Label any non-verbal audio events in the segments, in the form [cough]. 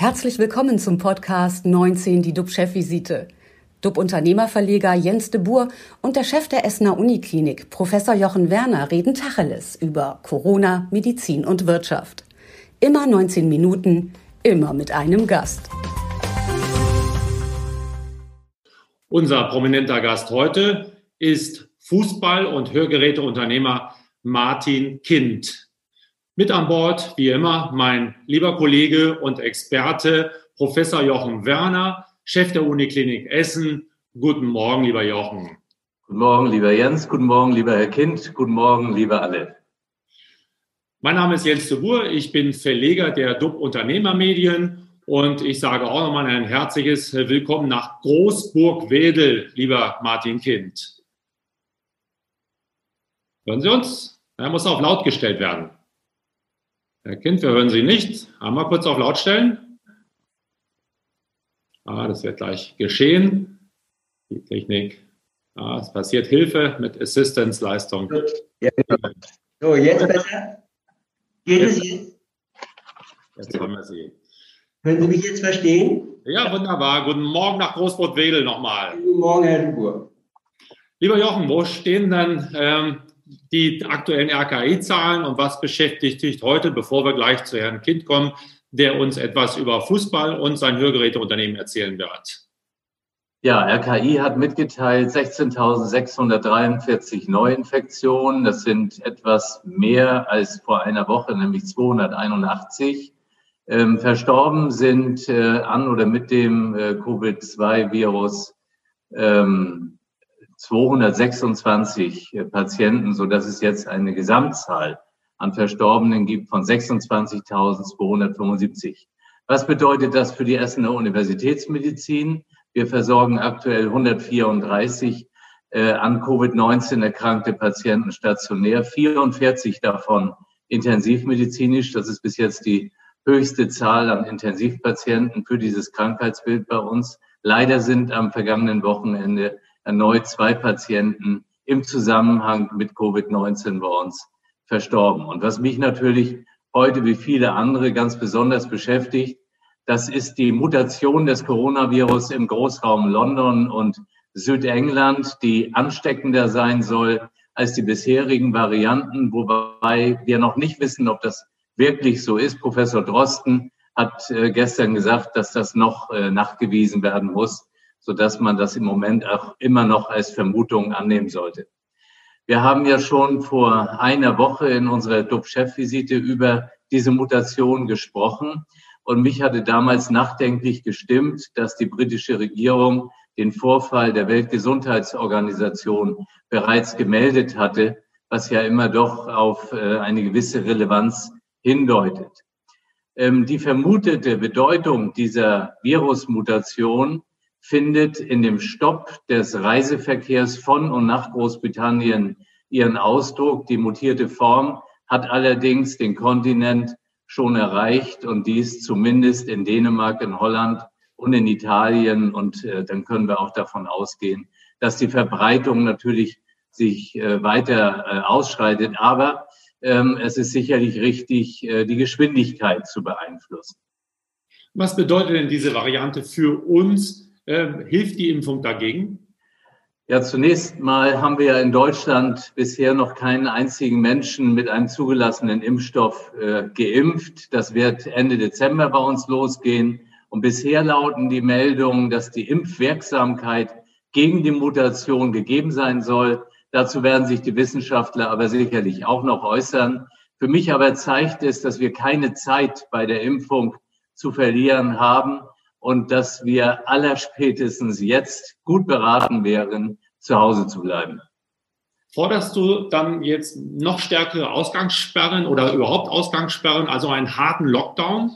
Herzlich willkommen zum Podcast 19, die DUB-Chefvisite. DUB-Unternehmerverleger Jens de Boer und der Chef der Essener Uniklinik, Professor Jochen Werner, reden Tacheles über Corona, Medizin und Wirtschaft. Immer 19 Minuten, immer mit einem Gast. Unser prominenter Gast heute ist Fußball- und Hörgeräteunternehmer Martin Kind. Mit an Bord, wie immer, mein lieber Kollege und Experte, Professor Jochen Werner, Chef der Uniklinik Essen. Guten Morgen, lieber Jochen. Guten Morgen, lieber Jens. Guten Morgen, lieber Herr Kind. Guten Morgen, lieber alle. Mein Name ist Jens de Boer. Ich bin Verleger der DUB Unternehmermedien und ich sage auch nochmal ein herzliches Willkommen nach Großburg-Wedel, lieber Martin Kind. Hören Sie uns? Er muss auf laut gestellt werden. Herr Kind, wir hören Sie nicht. Einmal kurz auf laut stellen. Ah, das wird gleich geschehen. Die Technik. Ah, es passiert Hilfe mit Assistance-Leistung. Ja, so, jetzt besser? Geht es jetzt? Jetzt haben wir Sie. Können Sie mich jetzt verstehen? Ja, wunderbar. Guten Morgen nach Großbrot-Wedel nochmal. Guten Morgen, Herr Dubour. Lieber Jochen, wo stehen denn ähm, die aktuellen RKI-Zahlen und was beschäftigt dich heute, bevor wir gleich zu Herrn Kind kommen, der uns etwas über Fußball und sein Hörgeräteunternehmen erzählen wird. Ja, RKI hat mitgeteilt 16.643 Neuinfektionen. Das sind etwas mehr als vor einer Woche, nämlich 281. Ähm, verstorben sind äh, an oder mit dem äh, Covid-2-Virus ähm, 226 äh, Patienten, so dass es jetzt eine Gesamtzahl an Verstorbenen gibt von 26.275. Was bedeutet das für die Essener Universitätsmedizin? Wir versorgen aktuell 134 äh, an Covid-19 erkrankte Patienten stationär, 44 davon intensivmedizinisch. Das ist bis jetzt die höchste Zahl an Intensivpatienten für dieses Krankheitsbild bei uns. Leider sind am vergangenen Wochenende erneut zwei Patienten im Zusammenhang mit Covid-19 bei uns verstorben. Und was mich natürlich heute wie viele andere ganz besonders beschäftigt, das ist die Mutation des Coronavirus im Großraum London und Südengland, die ansteckender sein soll als die bisherigen Varianten, wobei wir noch nicht wissen, ob das wirklich so ist. Professor Drosten hat äh, gestern gesagt, dass das noch äh, nachgewiesen werden muss so dass man das im Moment auch immer noch als Vermutung annehmen sollte. Wir haben ja schon vor einer Woche in unserer DUB-Chefvisite über diese Mutation gesprochen. Und mich hatte damals nachdenklich gestimmt, dass die britische Regierung den Vorfall der Weltgesundheitsorganisation bereits gemeldet hatte, was ja immer doch auf äh, eine gewisse Relevanz hindeutet. Ähm, die vermutete Bedeutung dieser Virusmutation findet in dem Stopp des Reiseverkehrs von und nach Großbritannien ihren Ausdruck. Die mutierte Form hat allerdings den Kontinent schon erreicht und dies zumindest in Dänemark, in Holland und in Italien. Und äh, dann können wir auch davon ausgehen, dass die Verbreitung natürlich sich äh, weiter äh, ausschreitet. Aber ähm, es ist sicherlich richtig, äh, die Geschwindigkeit zu beeinflussen. Was bedeutet denn diese Variante für uns? Äh, hilft die Impfung dagegen? Ja, zunächst mal haben wir ja in Deutschland bisher noch keinen einzigen Menschen mit einem zugelassenen Impfstoff äh, geimpft. Das wird Ende Dezember bei uns losgehen. Und bisher lauten die Meldungen, dass die Impfwirksamkeit gegen die Mutation gegeben sein soll. Dazu werden sich die Wissenschaftler aber sicherlich auch noch äußern. Für mich aber zeigt es, dass wir keine Zeit bei der Impfung zu verlieren haben und dass wir allerspätestens jetzt gut beraten wären, zu Hause zu bleiben. Forderst du dann jetzt noch stärkere Ausgangssperren oder überhaupt Ausgangssperren, also einen harten Lockdown?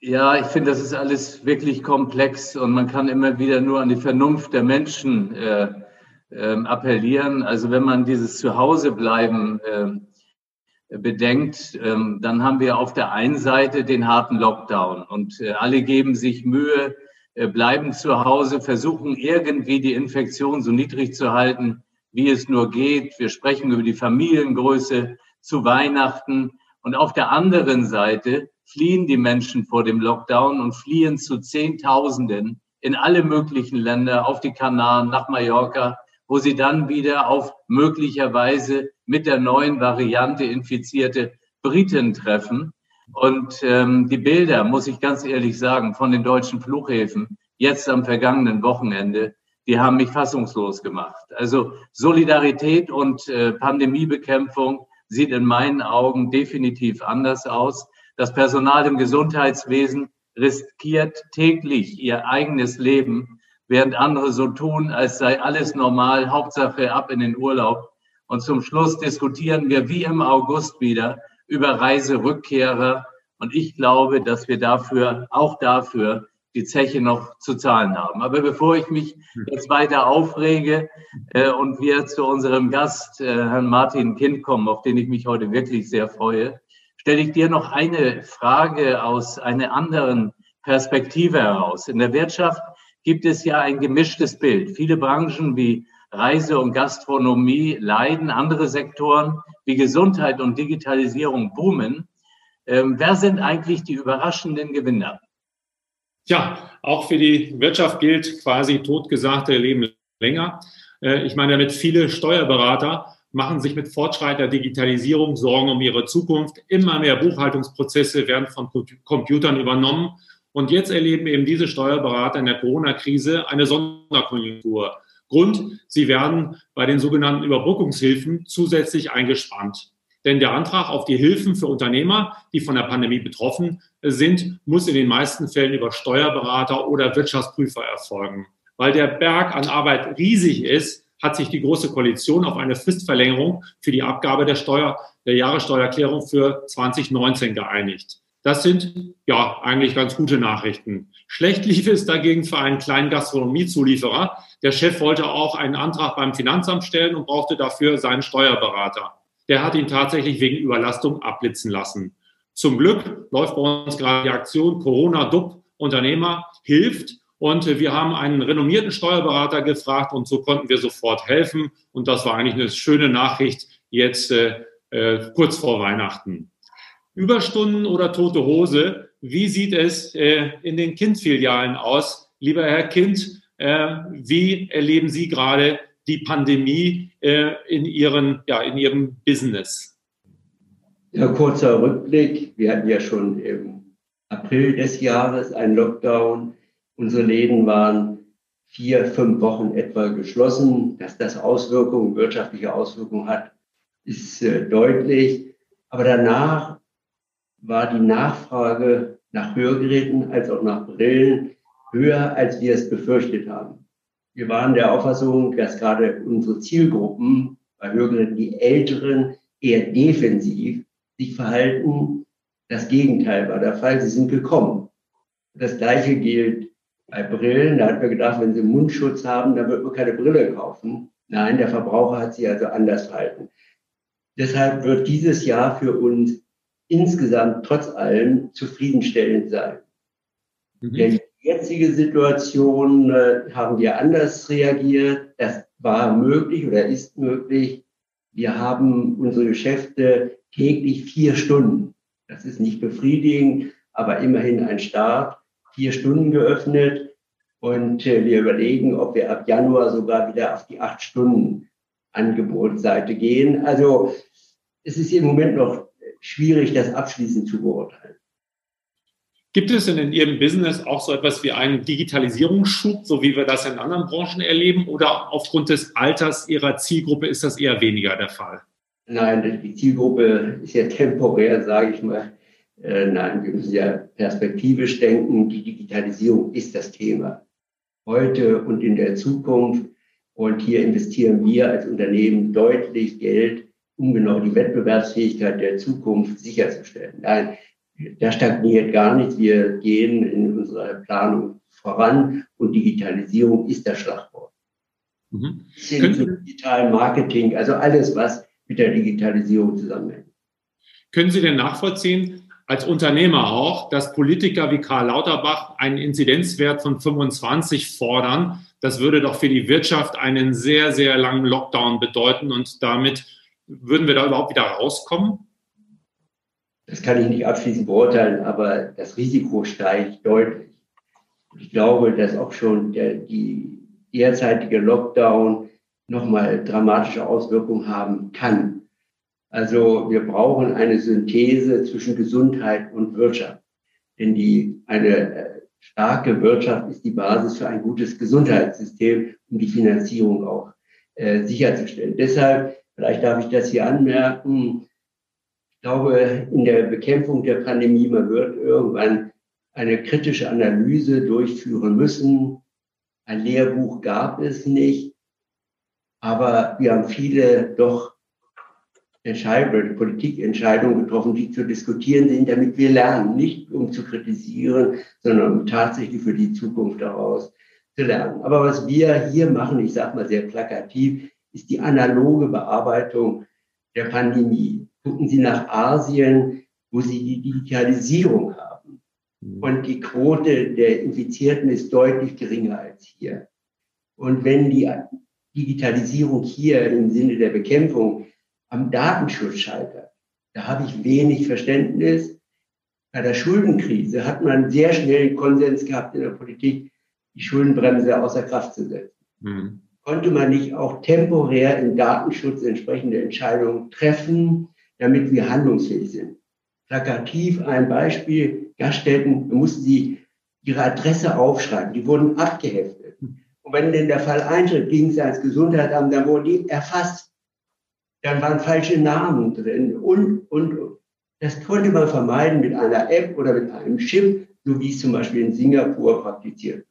Ja, ich finde, das ist alles wirklich komplex und man kann immer wieder nur an die Vernunft der Menschen äh, äh, appellieren. Also wenn man dieses Zuhausebleiben äh, bedenkt, ähm, dann haben wir auf der einen Seite den harten Lockdown und äh, alle geben sich Mühe, äh, bleiben zu Hause, versuchen irgendwie die Infektion so niedrig zu halten, wie es nur geht. Wir sprechen über die Familiengröße zu Weihnachten. Und auf der anderen Seite fliehen die Menschen vor dem Lockdown und fliehen zu Zehntausenden in alle möglichen Länder, auf die Kanaren, nach Mallorca, wo sie dann wieder auf möglicherweise mit der neuen Variante infizierte Briten treffen. Und ähm, die Bilder, muss ich ganz ehrlich sagen, von den deutschen Flughäfen jetzt am vergangenen Wochenende, die haben mich fassungslos gemacht. Also Solidarität und äh, Pandemiebekämpfung sieht in meinen Augen definitiv anders aus. Das Personal im Gesundheitswesen riskiert täglich ihr eigenes Leben, während andere so tun, als sei alles normal, Hauptsache ab in den Urlaub. Und zum Schluss diskutieren wir wie im August wieder über Reiserückkehrer. Und ich glaube, dass wir dafür, auch dafür, die Zeche noch zu zahlen haben. Aber bevor ich mich jetzt weiter aufrege äh, und wir zu unserem Gast, äh, Herrn Martin Kind, kommen, auf den ich mich heute wirklich sehr freue, stelle ich dir noch eine Frage aus einer anderen Perspektive heraus. In der Wirtschaft gibt es ja ein gemischtes Bild. Viele Branchen wie Reise und Gastronomie leiden, andere Sektoren wie Gesundheit und Digitalisierung boomen. Ähm, wer sind eigentlich die überraschenden Gewinner? Ja, auch für die Wirtschaft gilt quasi totgesagte Leben länger. Äh, ich meine damit viele Steuerberater machen sich mit fortschreitender Digitalisierung Sorgen um ihre Zukunft. Immer mehr Buchhaltungsprozesse werden von Computern übernommen. Und jetzt erleben eben diese Steuerberater in der Corona-Krise eine Sonderkonjunktur. Grund, sie werden bei den sogenannten Überbrückungshilfen zusätzlich eingespannt. Denn der Antrag auf die Hilfen für Unternehmer, die von der Pandemie betroffen sind, muss in den meisten Fällen über Steuerberater oder Wirtschaftsprüfer erfolgen. Weil der Berg an Arbeit riesig ist, hat sich die Große Koalition auf eine Fristverlängerung für die Abgabe der Steuer, der Jahressteuererklärung für 2019 geeinigt. Das sind ja eigentlich ganz gute Nachrichten. Schlecht lief es dagegen für einen kleinen Gastronomiezulieferer. Der Chef wollte auch einen Antrag beim Finanzamt stellen und brauchte dafür seinen Steuerberater. Der hat ihn tatsächlich wegen Überlastung abblitzen lassen. Zum Glück läuft bei uns gerade die Aktion Corona-Dub Unternehmer hilft. Und wir haben einen renommierten Steuerberater gefragt und so konnten wir sofort helfen. Und das war eigentlich eine schöne Nachricht jetzt äh, äh kurz vor Weihnachten. Überstunden oder tote Hose. Wie sieht es äh, in den Kind-Filialen aus? Lieber Herr Kind, äh, wie erleben Sie gerade die Pandemie äh, in, Ihren, ja, in Ihrem Business? Ja, kurzer Rückblick. Wir hatten ja schon im April des Jahres einen Lockdown. Unsere Läden waren vier, fünf Wochen etwa geschlossen. Dass das Auswirkungen, wirtschaftliche Auswirkungen hat, ist äh, deutlich. Aber danach war die Nachfrage nach Hörgeräten als auch nach Brillen höher, als wir es befürchtet haben. Wir waren der Auffassung, dass gerade unsere Zielgruppen bei Hörgeräten, die Älteren, eher defensiv sich verhalten. Das Gegenteil war der Fall. Sie sind gekommen. Das Gleiche gilt bei Brillen. Da hat man gedacht, wenn Sie Mundschutz haben, dann wird man keine Brille kaufen. Nein, der Verbraucher hat sich also anders verhalten. Deshalb wird dieses Jahr für uns insgesamt trotz allem zufriedenstellend sein. Mhm. Denn die jetzige Situation äh, haben wir anders reagiert. Das war möglich oder ist möglich. Wir haben unsere Geschäfte täglich vier Stunden. Das ist nicht befriedigend, aber immerhin ein Start. Vier Stunden geöffnet. Und äh, wir überlegen, ob wir ab Januar sogar wieder auf die acht Stunden Angebotsseite gehen. Also es ist im Moment noch schwierig, das abschließend zu beurteilen. Gibt es denn in Ihrem Business auch so etwas wie einen Digitalisierungsschub, so wie wir das in anderen Branchen erleben? Oder aufgrund des Alters Ihrer Zielgruppe ist das eher weniger der Fall? Nein, die Zielgruppe ist ja temporär, sage ich mal. Äh, nein, wir müssen ja perspektivisch denken. Die Digitalisierung ist das Thema. Heute und in der Zukunft. Und hier investieren wir als Unternehmen deutlich Geld um genau die Wettbewerbsfähigkeit der Zukunft sicherzustellen. Nein, da stagniert gar nichts. Wir gehen in unserer Planung voran und Digitalisierung ist das Schlagwort. Mhm. Können digitalen Marketing, also alles, was mit der Digitalisierung zusammenhängt. Können Sie denn nachvollziehen, als Unternehmer auch, dass Politiker wie Karl Lauterbach einen Inzidenzwert von 25 fordern? Das würde doch für die Wirtschaft einen sehr, sehr langen Lockdown bedeuten und damit würden wir da überhaupt wieder rauskommen? Das kann ich nicht abschließend beurteilen, aber das Risiko steigt deutlich. Ich glaube, dass auch schon der, die derzeitige Lockdown nochmal dramatische Auswirkungen haben kann. Also wir brauchen eine Synthese zwischen Gesundheit und Wirtschaft. Denn die, eine äh, starke Wirtschaft ist die Basis für ein gutes Gesundheitssystem, um die Finanzierung auch äh, sicherzustellen. Deshalb, vielleicht darf ich das hier anmerken, ich glaube, in der Bekämpfung der Pandemie, man wird irgendwann eine kritische Analyse durchführen müssen. Ein Lehrbuch gab es nicht, aber wir haben viele doch Entscheidungen, Politikentscheidungen getroffen, die zu diskutieren sind, damit wir lernen, nicht um zu kritisieren, sondern um tatsächlich für die Zukunft daraus zu lernen. Aber was wir hier machen, ich sage mal sehr plakativ, ist die analoge Bearbeitung der Pandemie. Gucken Sie nach Asien, wo Sie die Digitalisierung haben. Mhm. Und die Quote der Infizierten ist deutlich geringer als hier. Und wenn die Digitalisierung hier im Sinne der Bekämpfung am Datenschutz scheitert, da habe ich wenig Verständnis. Bei der Schuldenkrise hat man sehr schnell Konsens gehabt in der Politik, die Schuldenbremse außer Kraft zu setzen. Mhm. Konnte man nicht auch temporär im Datenschutz entsprechende Entscheidungen treffen, damit wir handlungsfähig sind? Plakativ ein Beispiel, Gaststätten, mussten sie ihre Adresse aufschreiben, die wurden abgeheftet. Und wenn denn der Fall eintritt, ging es ans Gesundheitsamt, dann wurden die erfasst. Dann waren falsche Namen drin und, und, und. Das konnte man vermeiden mit einer App oder mit einem Chip, so wie es zum Beispiel in Singapur praktiziert.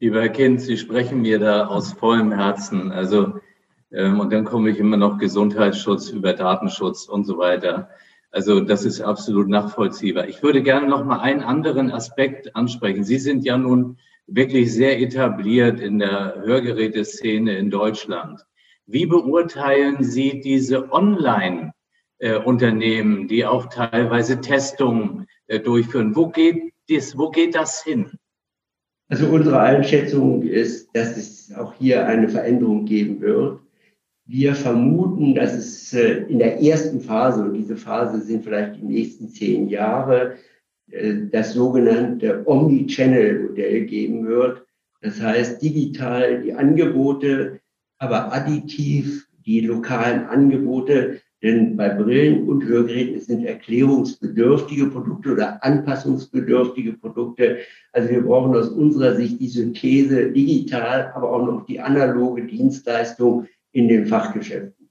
Lieber Herr Kind, Sie sprechen mir da aus vollem Herzen. Also, ähm, und dann komme ich immer noch Gesundheitsschutz über Datenschutz und so weiter. Also, das ist absolut nachvollziehbar. Ich würde gerne noch mal einen anderen Aspekt ansprechen. Sie sind ja nun wirklich sehr etabliert in der Hörgeräteszene in Deutschland. Wie beurteilen Sie diese Online-Unternehmen, die auch teilweise Testungen äh, durchführen? Wo geht, das, wo geht das hin? Also unsere Einschätzung ist, dass es auch hier eine Veränderung geben wird. Wir vermuten, dass es äh, in der ersten Phase, und diese Phase sind vielleicht die nächsten zehn Jahre, äh, das sogenannte Omni-Channel-Modell geben wird. Das heißt, digital die Angebote, aber additiv die lokalen Angebote, denn bei Brillen und Hörgeräten sind erklärungsbedürftige Produkte oder anpassungsbedürftige Produkte. Also wir brauchen aus unserer Sicht die Synthese digital, aber auch noch die analoge Dienstleistung in den Fachgeschäften.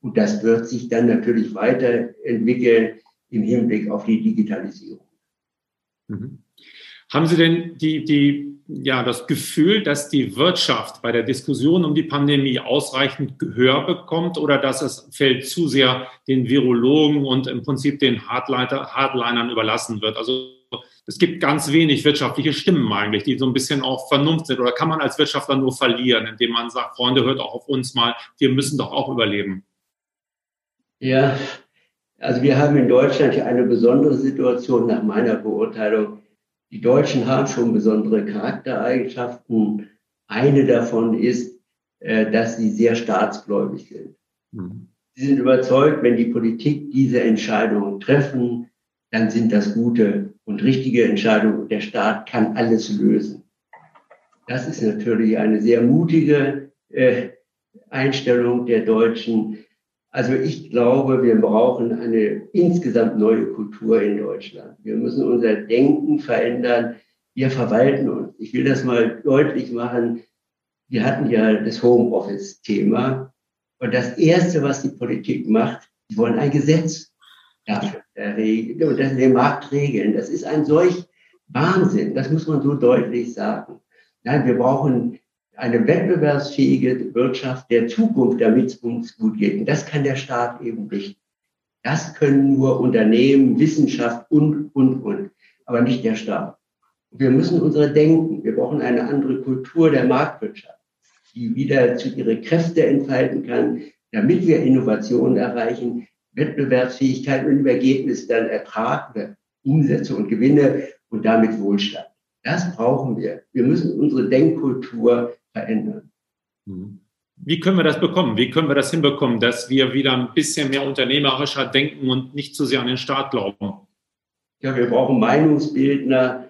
Und das wird sich dann natürlich weiterentwickeln im Hinblick auf die Digitalisierung. Mhm. Haben Sie denn die, die, ja, das Gefühl, dass die Wirtschaft bei der Diskussion um die Pandemie ausreichend Gehör bekommt oder dass es fällt zu sehr den Virologen und im Prinzip den Hardliner, Hardlinern überlassen wird? Also es gibt ganz wenig wirtschaftliche Stimmen eigentlich, die so ein bisschen auch Vernunft sind. Oder kann man als Wirtschaftler nur verlieren, indem man sagt, Freunde, hört auch auf uns mal, wir müssen doch auch überleben? Ja, also wir haben in Deutschland hier eine besondere Situation nach meiner Beurteilung. Die Deutschen haben schon besondere Charaktereigenschaften. Eine davon ist, äh, dass sie sehr staatsgläubig sind. Mhm. Sie sind überzeugt, wenn die Politik diese Entscheidungen treffen, dann sind das gute und richtige Entscheidungen der Staat kann alles lösen. Das ist natürlich eine sehr mutige äh, Einstellung der Deutschen. Also ich glaube, wir brauchen eine insgesamt neue Kultur in Deutschland. Wir müssen unser Denken verändern. Wir verwalten uns. Ich will das mal deutlich machen. Wir hatten ja das Homeoffice-Thema. Und das Erste, was die Politik macht, sie wollen ein Gesetz dafür regeln und das den Markt regeln. Das ist ein solch Wahnsinn. Das muss man so deutlich sagen. Nein, wir brauchen eine wettbewerbsfähige Wirtschaft der Zukunft, damit es uns gut geht. Und das kann der Staat eben nicht. Das können nur Unternehmen, Wissenschaft und, und, und, aber nicht der Staat. Wir müssen unsere Denken, wir brauchen eine andere Kultur der Marktwirtschaft, die wieder zu ihre Kräfte entfalten kann, damit wir Innovationen erreichen, Wettbewerbsfähigkeit und im Ergebnis dann Ertrag, Umsätze und Gewinne und damit Wohlstand. Das brauchen wir. Wir müssen unsere Denkkultur verändern. Mhm. Wie können wir das bekommen? Wie können wir das hinbekommen, dass wir wieder ein bisschen mehr unternehmerischer denken und nicht zu sehr an den Staat glauben? Ja, wir brauchen Meinungsbildner,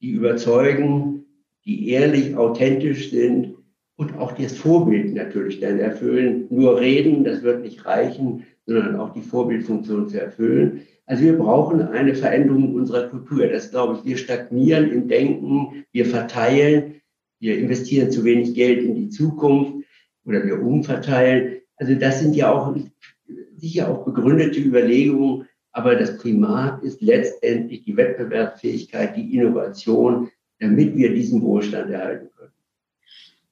die überzeugen, die ehrlich, authentisch sind und auch das Vorbild natürlich dann erfüllen. Nur reden, das wird nicht reichen, sondern auch die Vorbildfunktion zu erfüllen. Also wir brauchen eine Veränderung unserer Kultur. Das glaube ich, wir stagnieren im Denken, wir verteilen, wir investieren zu wenig Geld in die Zukunft oder wir umverteilen. Also das sind ja auch sicher auch begründete Überlegungen, aber das Primat ist letztendlich die Wettbewerbsfähigkeit, die Innovation, damit wir diesen Wohlstand erhalten können.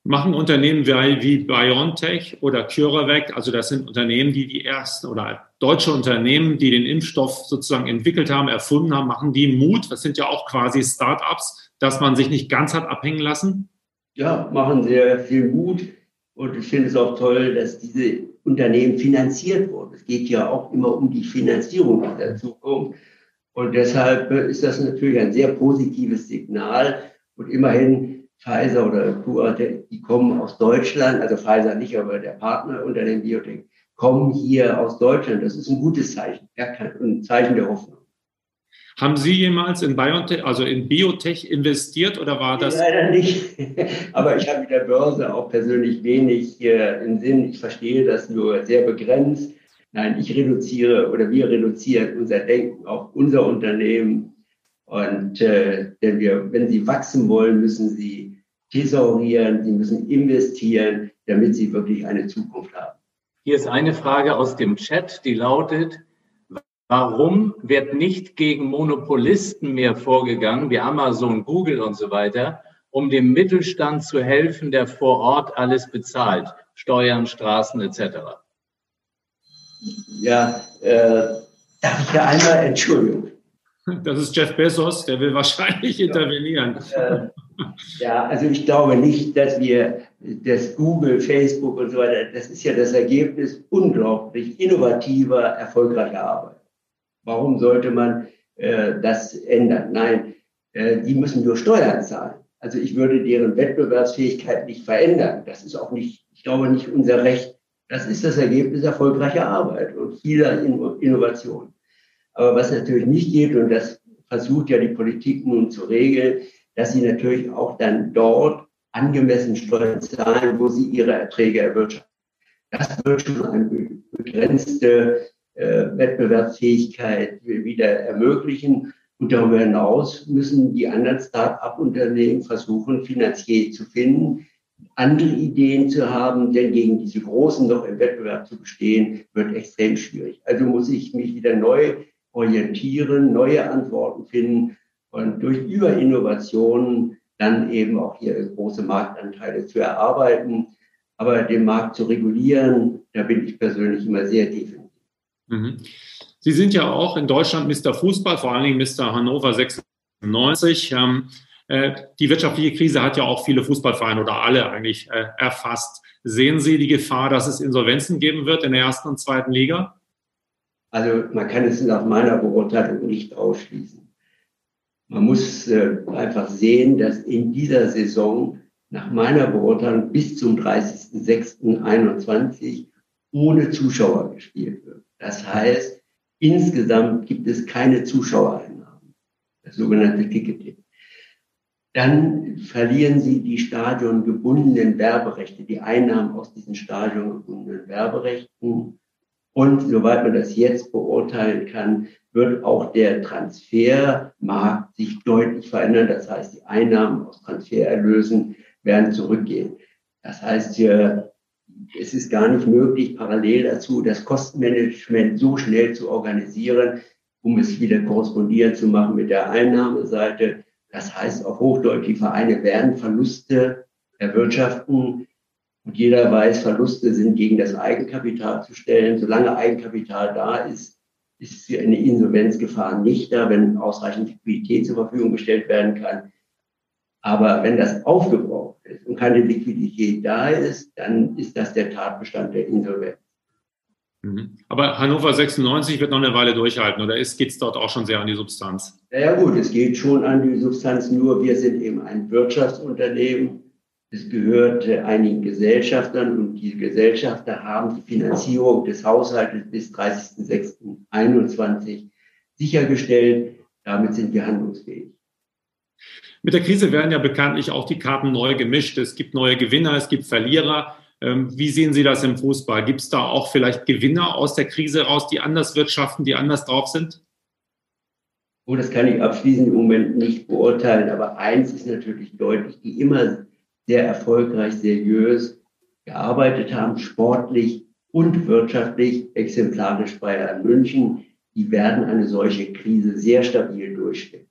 Machen Unternehmen wie BioNTech oder CureVac, also das sind Unternehmen, die die ersten oder deutsche Unternehmen, die den Impfstoff sozusagen entwickelt haben, erfunden haben, machen die Mut, das sind ja auch quasi Start-ups, dass man sich nicht ganz hat abhängen lassen? Ja, machen sehr viel Mut. Und ich finde es auch toll, dass diese Unternehmen finanziert wurden. Es geht ja auch immer um die Finanzierung in der Zukunft. Und deshalb ist das natürlich ein sehr positives Signal. Und immerhin Pfizer oder Cura, die kommen aus Deutschland, also Pfizer nicht, aber der Partner unter dem Biotech, kommen hier aus Deutschland. Das ist ein gutes Zeichen, ein Zeichen der Hoffnung. Haben Sie jemals in Biotech, also in Biotech investiert oder war das? Leider nicht. [laughs] Aber ich habe mit der Börse auch persönlich wenig äh, im Sinn. Ich verstehe das nur sehr begrenzt. Nein, ich reduziere oder wir reduzieren unser Denken auf unser Unternehmen. Und äh, denn wir, wenn Sie wachsen wollen, müssen Sie thesaurieren, Sie müssen investieren, damit Sie wirklich eine Zukunft haben. Hier ist eine Frage aus dem Chat, die lautet, Warum wird nicht gegen Monopolisten mehr vorgegangen, wie Amazon, Google und so weiter, um dem Mittelstand zu helfen, der vor Ort alles bezahlt, Steuern, Straßen etc.? Ja, äh, darf ich ja einmal, Entschuldigung. Das ist Jeff Bezos, der will wahrscheinlich intervenieren. Äh, ja, also ich glaube nicht, dass wir das Google, Facebook und so weiter, das ist ja das Ergebnis unglaublich innovativer, erfolgreicher Arbeit. Warum sollte man äh, das ändern? Nein, äh, die müssen nur Steuern zahlen. Also ich würde deren Wettbewerbsfähigkeit nicht verändern. Das ist auch nicht, ich glaube, nicht unser Recht. Das ist das Ergebnis erfolgreicher Arbeit und vieler Innovationen. Aber was natürlich nicht geht, und das versucht ja die Politik nun zu regeln, dass sie natürlich auch dann dort angemessen Steuern zahlen, wo sie ihre Erträge erwirtschaften. Das wird schon eine begrenzte äh, Wettbewerbsfähigkeit wieder ermöglichen. Und darüber hinaus müssen die anderen Start-up-Unternehmen versuchen, finanziell zu finden, andere Ideen zu haben, denn gegen diese Großen noch im Wettbewerb zu bestehen, wird extrem schwierig. Also muss ich mich wieder neu orientieren, neue Antworten finden und durch Überinnovationen dann eben auch hier große Marktanteile zu erarbeiten. Aber den Markt zu regulieren, da bin ich persönlich immer sehr definitiv. Mhm. Sie sind ja auch in Deutschland Mr. Fußball, vor allen Dingen Mr. Hannover 96. Ähm, äh, die wirtschaftliche Krise hat ja auch viele Fußballvereine oder alle eigentlich äh, erfasst. Sehen Sie die Gefahr, dass es Insolvenzen geben wird in der ersten und zweiten Liga? Also man kann es nach meiner Beurteilung nicht ausschließen. Man muss äh, einfach sehen, dass in dieser Saison nach meiner Beurteilung bis zum 30.06.21 ohne Zuschauer gespielt wird. Das heißt, insgesamt gibt es keine Zuschauereinnahmen, das sogenannte Ticketing. Dann verlieren Sie die stadiongebundenen Werberechte, die Einnahmen aus diesen stadiongebundenen Werberechten. Und soweit man das jetzt beurteilen kann, wird auch der Transfermarkt sich deutlich verändern. Das heißt, die Einnahmen aus Transfererlösen werden zurückgehen. Das heißt, hier es ist gar nicht möglich, parallel dazu das Kostenmanagement so schnell zu organisieren, um es wieder korrespondierend zu machen mit der Einnahmeseite. Das heißt auf Hochdeutsch, die Vereine werden Verluste erwirtschaften. Und jeder weiß, Verluste sind gegen das Eigenkapital zu stellen. Solange Eigenkapital da ist, ist eine Insolvenzgefahr nicht da, wenn ausreichend Liquidität zur Verfügung gestellt werden kann. Aber wenn das aufgebraucht keine Liquidität da ist, dann ist das der Tatbestand der Insolvenz. Mhm. Aber Hannover 96 wird noch eine Weile durchhalten oder geht es dort auch schon sehr an die Substanz? Ja, gut, es geht schon an die Substanz, nur wir sind eben ein Wirtschaftsunternehmen Es gehörte einigen Gesellschaftern und die Gesellschafter haben die Finanzierung des Haushaltes bis 30.06.21 sichergestellt. Damit sind wir handlungsfähig. Mit der Krise werden ja bekanntlich auch die Karten neu gemischt. Es gibt neue Gewinner, es gibt Verlierer. Ähm, wie sehen Sie das im Fußball? Gibt es da auch vielleicht Gewinner aus der Krise raus, die anders wirtschaften, die anders drauf sind? Oh, das kann ich abschließend im Moment nicht beurteilen. Aber eins ist natürlich deutlich, die immer sehr erfolgreich, seriös gearbeitet haben, sportlich und wirtschaftlich, exemplarisch Bayern München, die werden eine solche Krise sehr stabil durchstehen.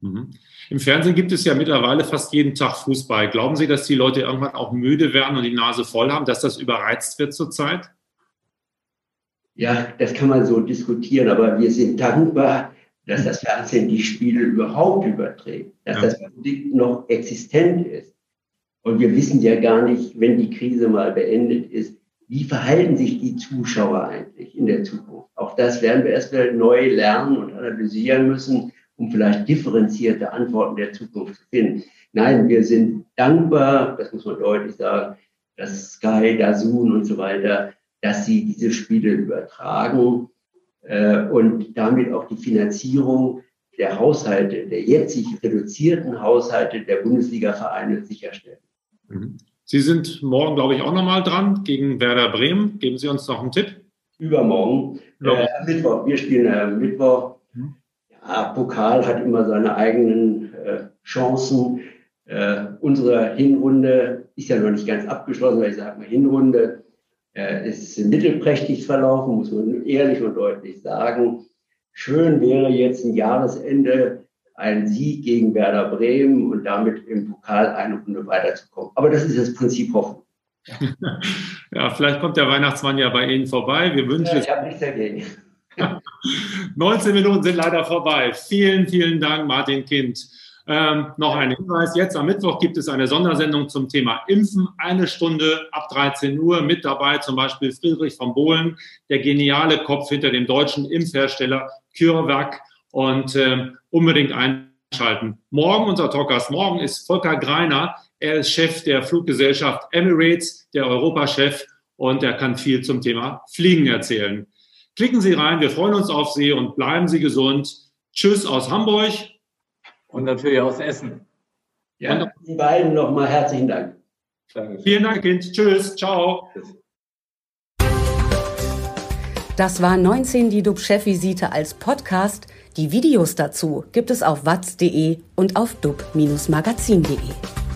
Mhm. Im Fernsehen gibt es ja mittlerweile fast jeden Tag Fußball. Glauben Sie, dass die Leute irgendwann auch müde werden und die Nase voll haben, dass das überreizt wird zurzeit? Ja, das kann man so diskutieren, aber wir sind dankbar, dass das Fernsehen die Spiele überhaupt überträgt, dass ja. das Produkt noch existent ist. Und wir wissen ja gar nicht, wenn die Krise mal beendet ist, wie verhalten sich die Zuschauer eigentlich in der Zukunft. Auch das werden wir erst wieder neu lernen und analysieren müssen um vielleicht differenzierte Antworten der Zukunft zu finden. Nein, wir sind dankbar, das muss man deutlich sagen, dass Sky, Dazun und so weiter, dass sie diese Spiele übertragen äh, und damit auch die Finanzierung der Haushalte, der jetzt sich reduzierten Haushalte der Bundesliga-Vereine sicherstellen. Mhm. Sie sind morgen, glaube ich, auch nochmal dran gegen Werder Bremen. Geben Sie uns noch einen Tipp. Übermorgen. Übermorgen. Äh, Mittwoch. Wir spielen äh, Mittwoch. Mhm ja, Pokal hat immer seine eigenen äh, Chancen. Äh, unsere Hinrunde ist ja noch nicht ganz abgeschlossen, weil ich sage mal Hinrunde äh, ist mittelprächtig verlaufen, muss man ehrlich und deutlich sagen. Schön wäre jetzt ein Jahresende ein Sieg gegen Werder Bremen und damit im Pokal eine Runde weiterzukommen. Aber das ist das Prinzip Hoffnung. [laughs] Ja, vielleicht kommt der Weihnachtsmann ja bei Ihnen vorbei. Wir wünschen ja, ich habe nichts dagegen. 19 Minuten sind leider vorbei. Vielen, vielen Dank, Martin Kind. Ähm, noch ein Hinweis. Jetzt am Mittwoch gibt es eine Sondersendung zum Thema Impfen. Eine Stunde ab 13 Uhr. Mit dabei zum Beispiel Friedrich von Bohlen, der geniale Kopf hinter dem deutschen Impfhersteller CureVac. Und äh, unbedingt einschalten. Morgen, unser Talkgast morgen ist Volker Greiner. Er ist Chef der Fluggesellschaft Emirates, der Europachef. Und er kann viel zum Thema Fliegen erzählen. Klicken Sie rein, wir freuen uns auf Sie und bleiben Sie gesund. Tschüss aus Hamburg. Und natürlich aus Essen. Ja, und die beiden nochmal herzlichen Dank. Danke. Vielen Dank, Kind. Tschüss. Ciao. Das war 19 die DUB-Chefvisite als Podcast. Die Videos dazu gibt es auf watz.de und auf dub-magazin.de.